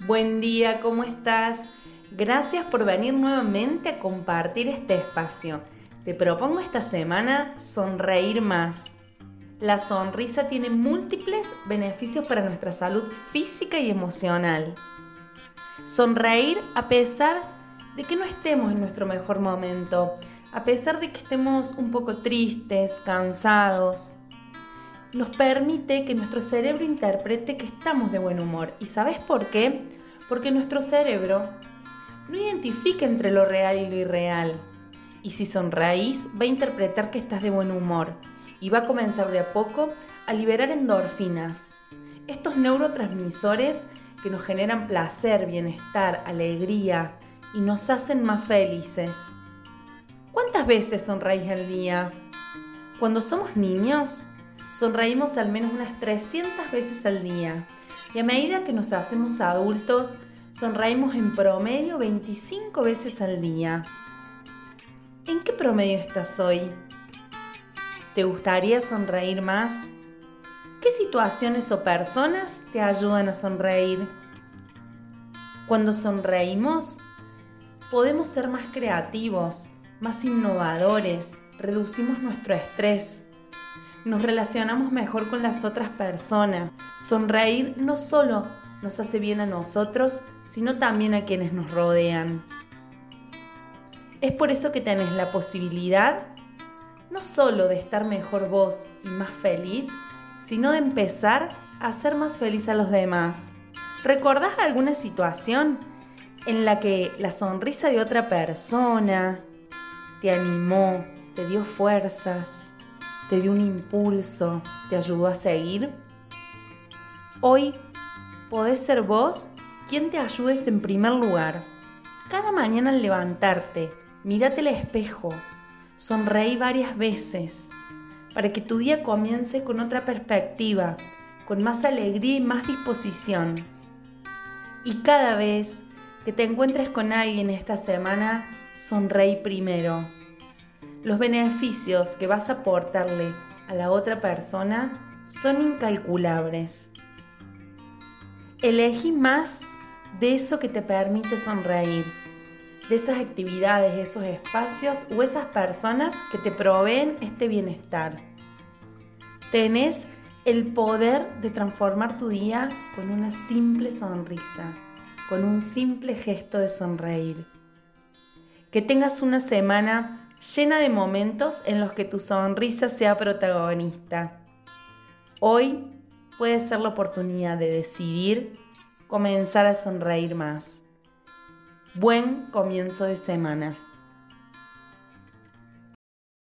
Buen día, ¿cómo estás? Gracias por venir nuevamente a compartir este espacio. Te propongo esta semana sonreír más. La sonrisa tiene múltiples beneficios para nuestra salud física y emocional. Sonreír a pesar de que no estemos en nuestro mejor momento, a pesar de que estemos un poco tristes, cansados, nos permite que nuestro cerebro interprete que estamos de buen humor. ¿Y sabes por qué? Porque nuestro cerebro no identifica entre lo real y lo irreal. Y si sonreís, va a interpretar que estás de buen humor y va a comenzar de a poco a liberar endorfinas. Estos neurotransmisores que nos generan placer, bienestar, alegría y nos hacen más felices. ¿Cuántas veces sonreís al día? Cuando somos niños, sonreímos al menos unas 300 veces al día y a medida que nos hacemos adultos, sonreímos en promedio 25 veces al día. ¿En qué promedio estás hoy? ¿Te gustaría sonreír más? ¿Qué situaciones o personas te ayudan a sonreír? Cuando sonreímos, podemos ser más creativos, más innovadores, reducimos nuestro estrés, nos relacionamos mejor con las otras personas. Sonreír no solo nos hace bien a nosotros, sino también a quienes nos rodean. Es por eso que tenés la posibilidad no solo de estar mejor vos y más feliz, sino de empezar a ser más feliz a los demás. ¿Recordás alguna situación en la que la sonrisa de otra persona te animó, te dio fuerzas? Te dio un impulso, te ayudó a seguir. Hoy podés ser vos quien te ayudes en primer lugar. Cada mañana al levantarte, mírate al espejo, sonreí varias veces para que tu día comience con otra perspectiva, con más alegría y más disposición. Y cada vez que te encuentres con alguien esta semana, sonreí primero los beneficios que vas a aportarle a la otra persona son incalculables. Elegí más de eso que te permite sonreír, de esas actividades, esos espacios o esas personas que te proveen este bienestar. Tenés el poder de transformar tu día con una simple sonrisa, con un simple gesto de sonreír. Que tengas una semana llena de momentos en los que tu sonrisa sea protagonista. Hoy puede ser la oportunidad de decidir comenzar a sonreír más. Buen comienzo de semana.